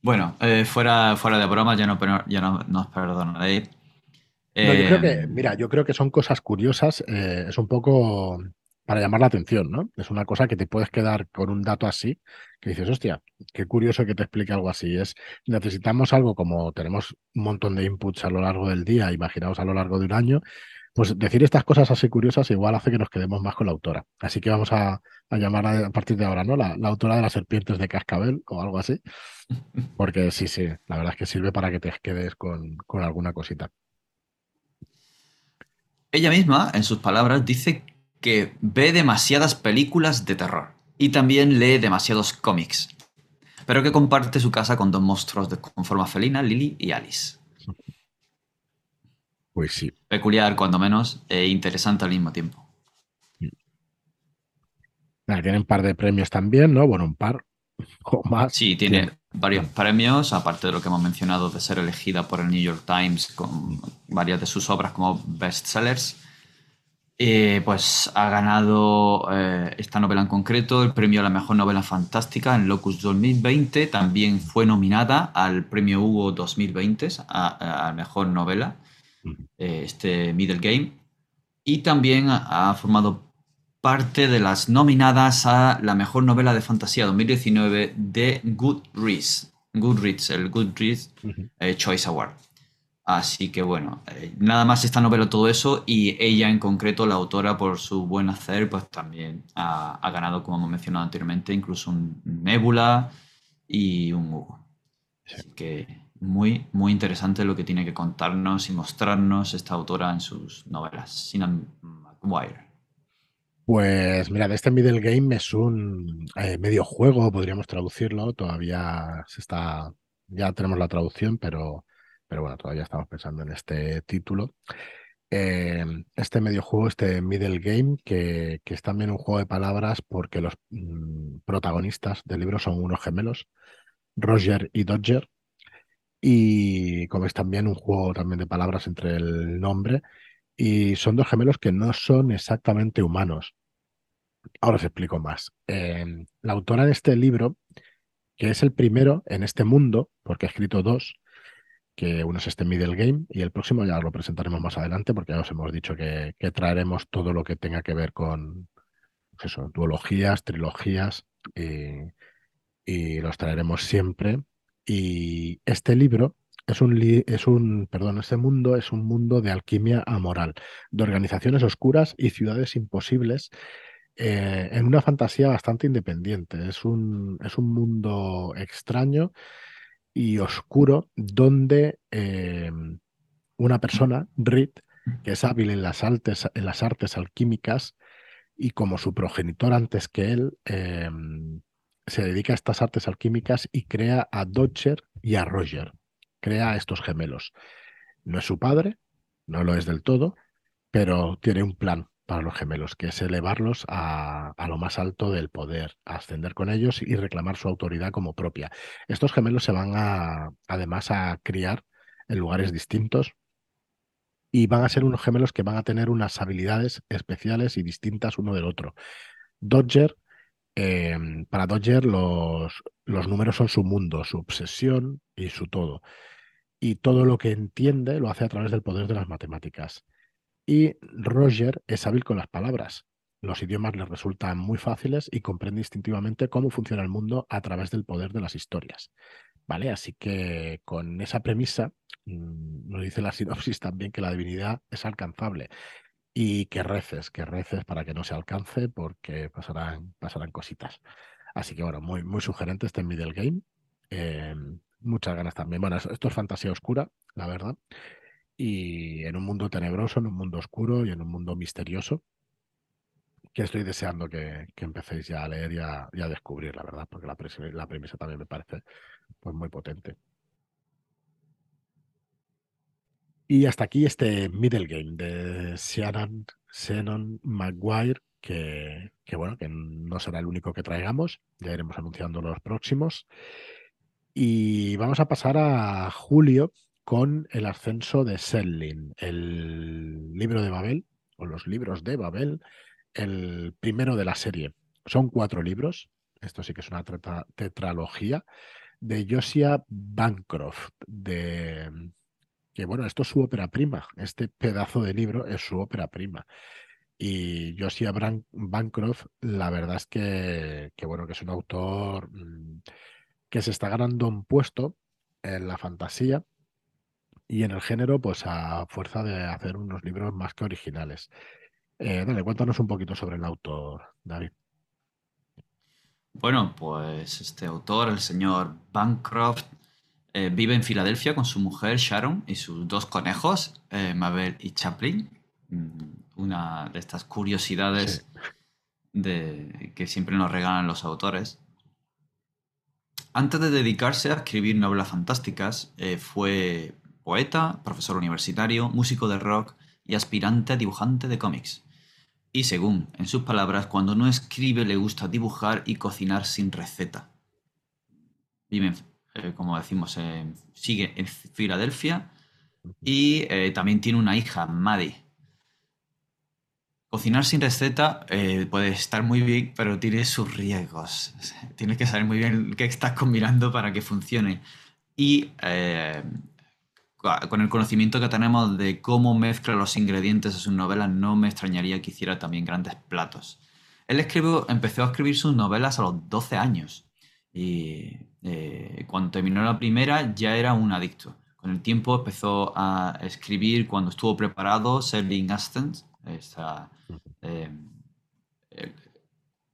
Bueno, eh, fuera, fuera de broma, ya no, ya no nos perdonaréis. yo creo que, eh, mira, yo creo que son cosas curiosas. Eh, es un poco para llamar la atención, ¿no? Es una cosa que te puedes quedar con un dato así, que dices, hostia, qué curioso que te explique algo así. Es, necesitamos algo como tenemos un montón de inputs a lo largo del día, imaginaos a lo largo de un año, pues decir estas cosas así curiosas igual hace que nos quedemos más con la autora. Así que vamos a, llamar a, partir de ahora, ¿no? La, autora de las serpientes de cascabel o algo así. Porque sí, sí, la verdad es que sirve para que te quedes con, con alguna cosita. Ella misma, en sus palabras, dice que ve demasiadas películas de terror y también lee demasiados cómics, pero que comparte su casa con dos monstruos de, con forma felina, Lily y Alice. Pues sí. Peculiar, cuando menos, e interesante al mismo tiempo. tienen un par de premios también, ¿no? Bueno, un par o más. Sí, tiene varios premios, aparte de lo que hemos mencionado de ser elegida por el New York Times con varias de sus obras como bestsellers. Eh, pues ha ganado eh, esta novela en concreto el premio a la mejor novela fantástica en Locus 2020. También fue nominada al premio Hugo 2020 a, a mejor novela. Eh, este Middle Game. Y también ha, formado parte de las nominadas a la mejor novela de fantasía 2019 de Goodreads. Goodreads, el Goodreads eh, Choice Award. Así que bueno, eh, nada más esta novela, todo eso, y ella en concreto, la autora, por su buen hacer, pues también ha, ganado, como hemos mencionado anteriormente, incluso un Nebula y un Hugo. Así que muy, muy interesante lo que tiene que contarnos y mostrarnos esta autora en sus novelas, Sinan McGuire. Pues mira, este Middle Game es un eh, medio juego, podríamos traducirlo. Todavía se está, ya tenemos la traducción, pero, pero bueno, todavía estamos pensando en este título. Eh, este medio juego, este Middle Game, que, que, es también un juego de palabras porque los mm, protagonistas del libro son unos gemelos, Roger y Dodger, y como es también un juego también de palabras entre el nombre y son dos gemelos que no son exactamente humanos. Ahora os explico más. Em, la autora de este libro, que es el primero en este mundo, porque ha escrito dos, que uno es este Middle Game y el próximo ya lo presentaremos más adelante porque ya os hemos dicho que, traeremos todo lo que tenga que ver con pues eso, duologías, trilogías y, y los traeremos siempre y este libro es un, es un, perdón, este mundo es un mundo de alquimia amoral, de organizaciones oscuras y ciudades imposibles eh, en una fantasía bastante independiente. Es un, es un mundo extraño y oscuro donde eh, una persona, Rit, que es hábil en las, artes, en las artes alquímicas y como su progenitor antes que él, eh, se dedica a estas artes alquímicas y crea a Dodger y a Roger. Crea a estos gemelos. No es su padre, no lo es del todo, pero tiene un plan para los gemelos, que es elevarlos a, lo más alto del poder, ascender con ellos y reclamar su autoridad como propia. Estos gemelos se van a, además a criar en lugares distintos y van a ser unos gemelos que van a tener unas habilidades especiales y distintas uno del otro. Dodger Em, para Dodger los, los números son su mundo, su obsesión y su todo. y todo lo que entiende lo hace a través del poder de las matemáticas. Y Roger es hábil con las palabras. Los idiomas le resultan muy fáciles y comprende instintivamente cómo funciona el mundo a través del poder de las historias. ¿Vale? Así que con esa premisa, mm, nos dice la sinopsis también que la divinidad es alcanzable y que reces, que reces para que no se alcance porque pasarán, pasarán cositas. Así que bueno, muy, muy sugerente este middle game. Eh, muchas ganas también. Bueno, esto es fantasía oscura, la verdad. Y en un mundo tenebroso, en un mundo oscuro y en un mundo misterioso, que estoy deseando que, empecéis ya a leer y a, descubrir, la verdad, porque la, la premisa también me parece pues, muy potente. Y hasta aquí este middle game de Shannon, Shannon Maguire, que, que, bueno, que no será el único que traigamos, ya iremos anunciando los próximos. Y vamos a pasar a julio con el ascenso de Selling, el libro de Babel, o los libros de Babel, el primero de la serie. Son cuatro libros, esto sí que es una tetralogía, de Josiah Bancroft, de que bueno, esto es su ópera prima, este pedazo de libro es su ópera prima. Y Josiah Bancroft, la verdad es que, que, bueno, que es un autor mm, que se está ganando un puesto en la fantasía y en el género, pues a fuerza de hacer unos libros más que originales. Eh, dale, cuéntanos un poquito sobre el autor, David. Bueno, pues este autor, el señor Bancroft, eh, vive en Filadelfia con su mujer Sharon y sus dos conejos, eh, Mabel y Chaplin. Mm, una de estas curiosidades de, que siempre nos regalan los autores. Antes de dedicarse a escribir novelas fantásticas, eh, fue poeta, profesor universitario, músico de rock y aspirante a dibujante de cómics. Y según, en sus palabras, cuando no escribe le gusta dibujar y cocinar sin receta. Vive, eh, como decimos, sigue en Filadelfia y eh, también tiene una hija, Maddie. Cocinar sin receta eh, puede estar muy bien, pero tiene sus riesgos. Tienes que saber muy bien qué estás combinando para que funcione. Y eh, con el conocimiento que tenemos de cómo mezcla los ingredientes de sus novelas, no me extrañaría que hiciera también grandes platos. Él escribió, empezó a escribir sus novelas a los 12 años. Y eh, cuando terminó la primera ya era un adicto. Con el tiempo empezó a escribir cuando estuvo preparado Selling Astens eh,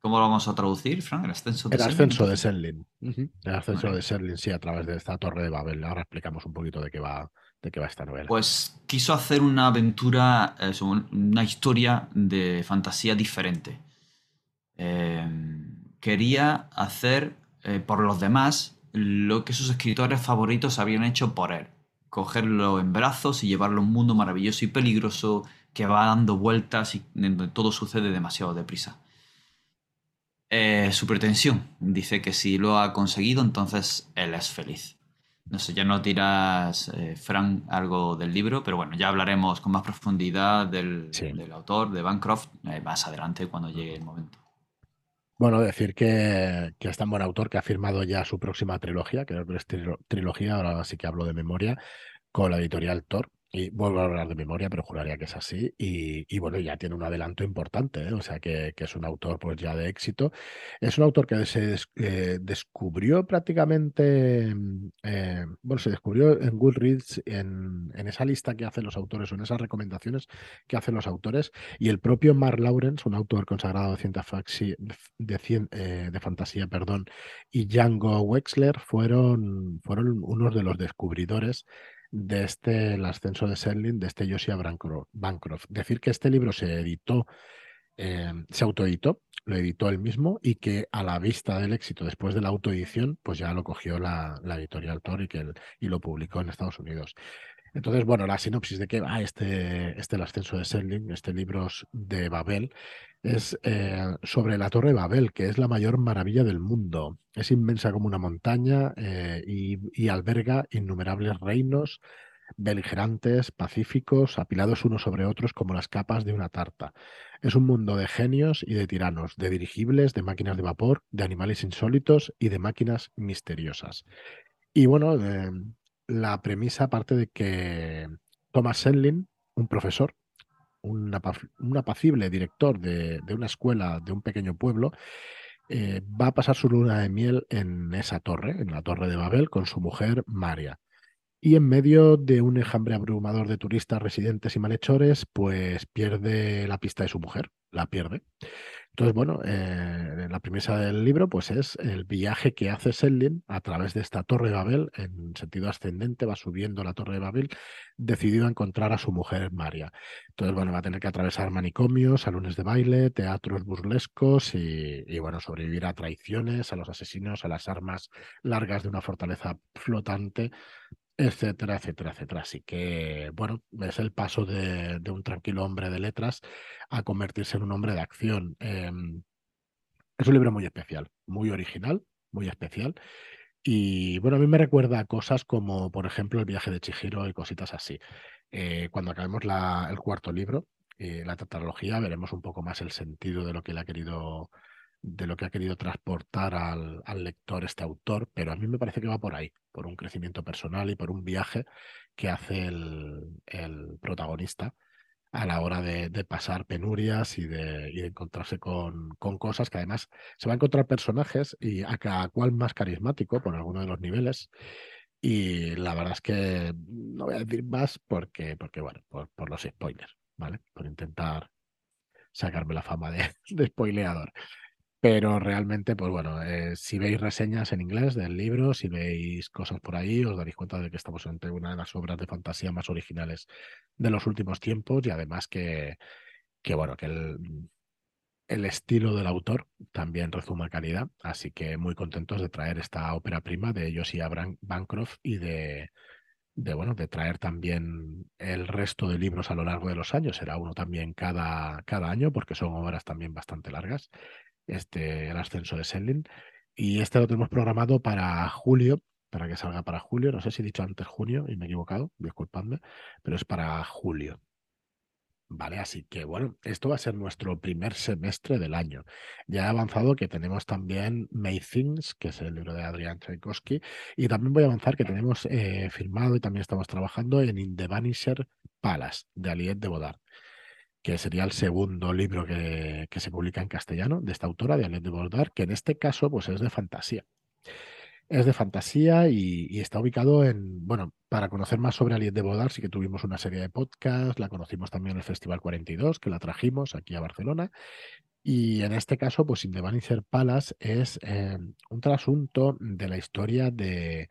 ¿Cómo lo vamos a traducir, Frank? El ascenso de El ascenso de Serling. El ascenso de Serling, sí, a través de esta torre de Babel. Ahora explicamos un poquito de qué va, de qué va esta novela. Pues quiso hacer una aventura, una historia de fantasía diferente. Eh, quería hacer eh, por los demás lo que sus escritores favoritos habían hecho por él. Cogerlo en brazos y llevarlo a un mundo maravilloso y peligroso que va dando vueltas y donde todo sucede demasiado deprisa. Eh, su pretensión dice que si lo ha conseguido, entonces él es feliz. No sé, ya no tiras, eh, Frank, algo del libro, pero bueno, ya hablaremos con más profundidad del, autor, de Bancroft, eh, más adelante cuando llegue el momento. Bueno, decir que, que, es tan buen autor que ha firmado ya su próxima trilogía, creo que es trilogía, ahora sí que hablo de memoria, con la editorial Thor, y vuelvo a hablar de memoria, pero juraría que es así. Y, bueno, ya tiene un adelanto importante, ¿eh? o sea que, es un autor pues ya de éxito. Es un autor que se eh, descubrió prácticamente, mm, eh, bueno, se descubrió en Goodreads, en, en, esa lista que hacen los autores o en esas recomendaciones que hacen los autores. Y el propio Mark Lawrence, un autor consagrado de, ciencia de, de fantasía, perdón, y Django Wexler fueron, fueron unos de los descubridores de este, el ascenso de Serling, de este Josiah Bancroft. Decir que este libro se editó, eh, se autoeditó, lo editó él mismo y que a la vista del éxito después de la autoedición, pues ya lo cogió la, editorial Tor y, que y lo publicó en Estados Unidos. Entonces, bueno, la sinopsis de que va este, este el ascenso de Serling, este libro de Babel, es eh, sobre la Torre Babel, que es la mayor maravilla del mundo. Es inmensa como una montaña eh, y, alberga innumerables reinos beligerantes, pacíficos, apilados unos sobre otros como las capas de una tarta. Es un mundo de genios y de tiranos, de dirigibles, de máquinas de vapor, de animales insólitos y de máquinas misteriosas. Y bueno, la premisa parte de que Thomas Senlin, un profesor, un, apacible director de, una escuela de un pequeño pueblo, eh, va a pasar su luna de miel en esa torre, en la torre de Babel, con su mujer Maria. Y en medio de un enjambre abrumador de turistas, residentes y malhechores, pues pierde la pista de su mujer, la pierde. Entonces, bueno, eh, la premisa del libro pues es el viaje que hace Selin a través de esta torre de Babel, en sentido ascendente, va subiendo la torre de Babel, decidido a encontrar a su mujer María. Entonces, bueno, va a tener que atravesar manicomios, salones de baile, teatros burlescos y, y, bueno, sobrevivir a traiciones, a los asesinos, a las armas largas de una fortaleza flotante etcétera, etcétera, etcétera. Así que, bueno, es el paso de, un tranquilo hombre de letras a convertirse en un hombre de acción. Em, es un libro muy especial, muy original, muy especial. Y bueno, a mí me recuerda cosas como, por ejemplo, el viaje de Chihiro y cositas así. Eh, cuando acabemos el cuarto libro, eh, la tetralogía, veremos un poco más el sentido de lo que él ha querido de lo que ha querido transportar al, lector este autor, pero a mí me parece que va por ahí, por un crecimiento personal y por un viaje que hace el, protagonista a la hora de, pasar penurias y de, encontrarse con, cosas que además se va a encontrar personajes y a cada cual más carismático por alguno de los niveles. Y la verdad es que no voy a decir más porque, porque bueno, por, por los spoilers, ¿vale? Por intentar sacarme la fama de, de spoileador. Pero realmente, pues bueno, eh, si veis reseñas en inglés del libro, si veis cosas por ahí, os daréis cuenta de que estamos ante una de las obras de fantasía más originales de los últimos tiempos y además que, que bueno, que el, el estilo del autor también rezuma calidad, así que muy contentos de traer esta ópera prima de Josia Bancroft y de, de, bueno, de traer también el resto de libros a lo largo de los años. Será uno también cada, cada año porque son obras también bastante largas este, el ascenso de Selin. Y este lo tenemos programado para julio, para que salga para julio. No sé si he dicho antes junio y me he equivocado, disculpadme, pero es para julio. Vale, así que bueno, esto va a ser nuestro primer semestre del año. Ya he avanzado que tenemos también May Things, que es el libro de Adrián Tchaikovsky, y también voy a avanzar que tenemos eh, firmado y también estamos trabajando en In the Vanisher Palace, de Aliette de Bodar que sería el segundo libro que, se publica en castellano de esta autora, de Alain de Bordar, que en este caso pues, es de fantasía. Es de fantasía y, está ubicado en, bueno, para conocer más sobre Aliette de Bodar, sí que tuvimos una serie de podcasts, la conocimos también en el Festival 42, que la trajimos aquí a Barcelona. Y en este caso, pues In the Vanisher Palace es eh, un trasunto de la historia de,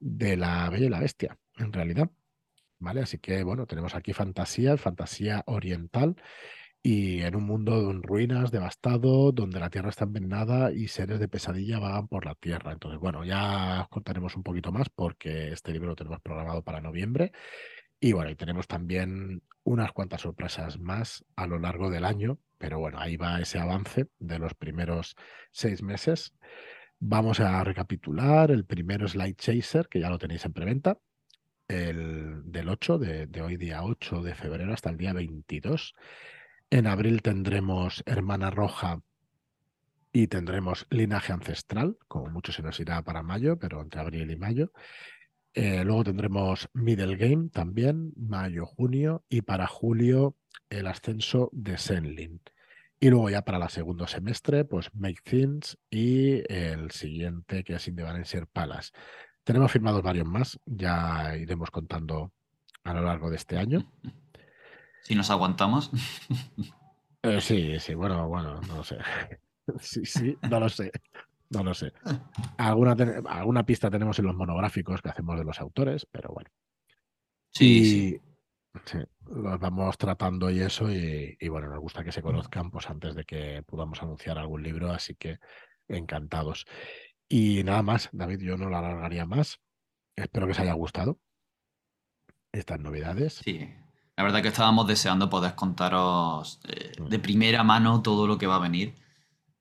de la Bella y la Bestia, en realidad. ¿Vale? Así que, bueno, tenemos aquí fantasía, fantasía oriental y en un mundo en ruinas, devastado, donde la tierra está envenenada y seres de pesadilla vagan por la tierra. Entonces, bueno, ya os contaremos un poquito más porque este libro lo tenemos programado para noviembre. Y bueno, y tenemos también unas cuantas sorpresas más a lo largo del año, pero bueno, ahí va ese avance de los primeros seis meses. Vamos a recapitular. El primero es Light Chaser, que ya lo tenéis en preventa el, del 8, de, hoy día 8 de febrero hasta el día 22. En abril tendremos Hermana Roja y tendremos Linaje Ancestral, como mucho se nos irá para mayo, pero entre abril y mayo. Eh, luego tendremos Middle Game también, mayo-junio, y para julio el ascenso de Senlin. Y luego ya para el segundo semestre, pues Make Things y el siguiente que es Indevalencer Palace. Tenemos firmados varios más, ya iremos contando a lo largo de este año. Si nos aguantamos. Eh, sí, sí, bueno, bueno, no lo sé. Sí, sí, no lo sé. No lo sé. Alguna, alguna pista tenemos en los monográficos que hacemos de los autores, pero bueno. Sí, sí. los vamos tratando y eso, y, y, bueno, nos gusta que se conozcan pues antes de que podamos anunciar algún libro, así que encantados. Y nada más, David, yo no la alargaría más. Espero que os haya gustado estas novedades. Sí, la verdad que estábamos deseando poder contaros eh, de primera mano todo lo que va a venir.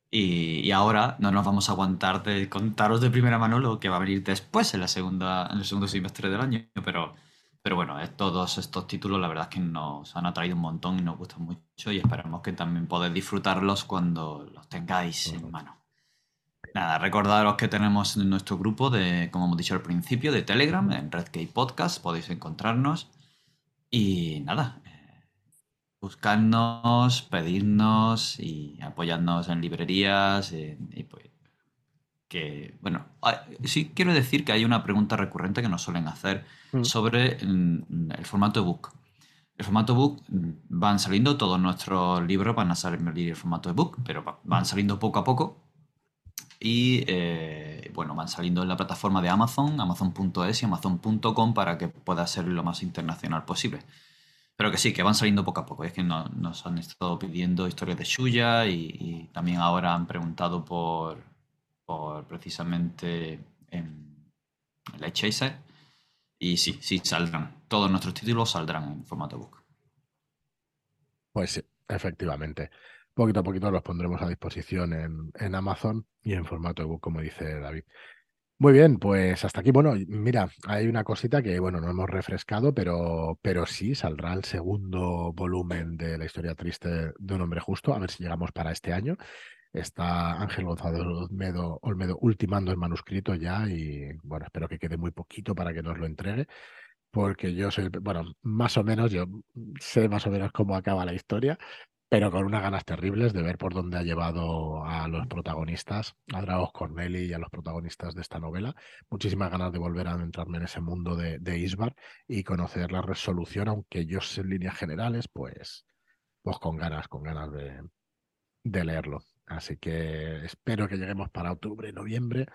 Y, ahora no nos vamos a aguantar de contaros de primera mano lo que va a venir después en, la segunda, en el segundo semestre del año. Pero, pero bueno, todos estos títulos la verdad es que nos han atraído un montón y nos gustan mucho y esperamos que también podáis disfrutarlos cuando los tengáis en mano. Nada, recordaros que tenemos nuestro grupo de, como hemos dicho al principio, de Telegram, en Redkey Podcast, podéis encontrarnos. Y nada, eh, buscarnos, pedirnos y apoyarnos en librerías. y pues, que, bueno, sí quiero decir que hay una pregunta recurrente que nos suelen hacer mm. sobre el, el formato ebook. El formato book mm, van saliendo, todos nuestros libros van a salir en formato ebook, pero van saliendo poco a poco. Y eh, bueno, van saliendo en la plataforma de Amazon, amazon.es y amazon.com para que pueda ser lo más internacional posible. Pero que sí, que van saliendo poco a poco. Es que nos han estado pidiendo historias de Shuya y, también ahora han preguntado por, por precisamente en el Chaser y sí, sí, saldrán. Todos nuestros títulos saldrán en formato book. Pues sí, efectivamente. Poquito a poquito los pondremos a disposición en, en Amazon y en formato ebook, como dice David. Muy bien, pues hasta aquí. Bueno, mira, hay una cosita que, bueno, no hemos refrescado, pero, pero sí saldrá el segundo volumen de la historia triste de un hombre justo, a ver si llegamos para este año. Está Ángel Gonzalo Olmedo, Olmedo ultimando el manuscrito ya y bueno, espero que quede muy poquito para que nos lo entregue, porque yo soy, bueno, más o menos, yo sé más o menos cómo acaba la historia, pero con unas ganas terribles de ver por dónde ha llevado a los protagonistas, a Dragos Corneli y a los protagonistas de esta novela. Muchísimas ganas de volver a entrarme en ese mundo de, de Isbar y conocer la resolución, aunque yo sé en líneas generales, pues, pues con ganas, con ganas de, de leerlo. Así que espero que lleguemos para octubre, noviembre.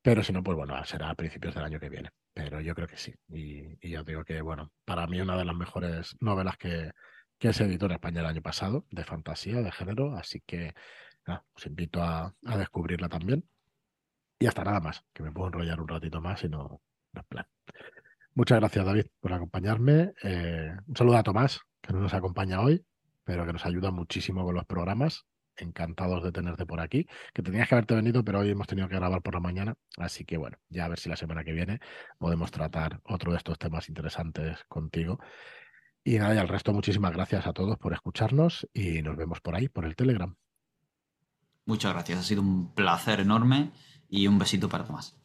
Pero si no, pues bueno, será a principios del año que viene. Pero yo creo que sí. Y, y ya digo que, bueno, para mí una de las mejores novelas que, que se editó en España el año pasado, de fantasía, de género. Así que os invito a, descubrirla también. Y hasta nada más, que me puedo enrollar un ratito más y no, no es plan. Muchas gracias, David, por acompañarme. Eh, un saludo a Tomás, que no nos acompaña hoy, pero que nos ayuda muchísimo con los programas encantados de tenerte por aquí, que tenías que haberte venido, pero hoy hemos tenido que grabar por la mañana, así que bueno, ya a ver si la semana que viene podemos tratar otro de estos temas interesantes contigo. Y nada, y al resto, muchísimas gracias a todos por escucharnos y nos vemos por ahí, por el Telegram. Muchas gracias, ha sido un placer enorme y un besito para Tomás.